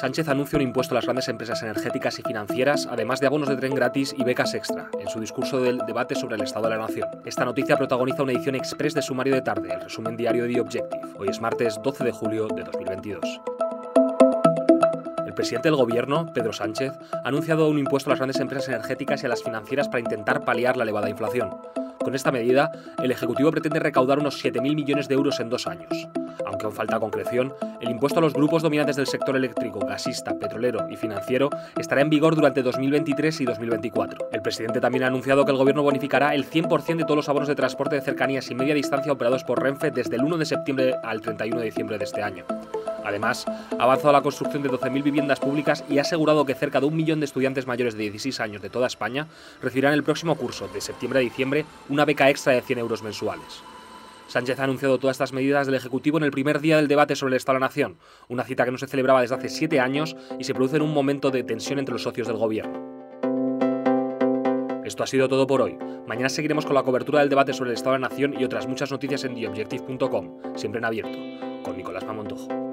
Sánchez anuncia un impuesto a las grandes empresas energéticas y financieras, además de abonos de tren gratis y becas extra, en su discurso del debate sobre el Estado de la Nación. Esta noticia protagoniza una edición express de Sumario de Tarde, el resumen diario de The Objective. Hoy es martes 12 de julio de 2022. El presidente del gobierno, Pedro Sánchez, ha anunciado un impuesto a las grandes empresas energéticas y a las financieras para intentar paliar la elevada inflación. Con esta medida, el Ejecutivo pretende recaudar unos 7.000 millones de euros en dos años. Aunque aún falta concreción, el impuesto a los grupos dominantes del sector eléctrico, gasista, petrolero y financiero estará en vigor durante 2023 y 2024. El presidente también ha anunciado que el gobierno bonificará el 100% de todos los abonos de transporte de cercanías y media distancia operados por Renfe desde el 1 de septiembre al 31 de diciembre de este año. Además, ha avanzado la construcción de 12.000 viviendas públicas y ha asegurado que cerca de un millón de estudiantes mayores de 16 años de toda España recibirán el próximo curso, de septiembre a diciembre, una beca extra de 100 euros mensuales. Sánchez ha anunciado todas estas medidas del Ejecutivo en el primer día del debate sobre el Estado de la Nación, una cita que no se celebraba desde hace siete años y se produce en un momento de tensión entre los socios del Gobierno. Esto ha sido todo por hoy. Mañana seguiremos con la cobertura del debate sobre el Estado de la Nación y otras muchas noticias en theobjective.com, siempre en abierto, con Nicolás Mamontojo.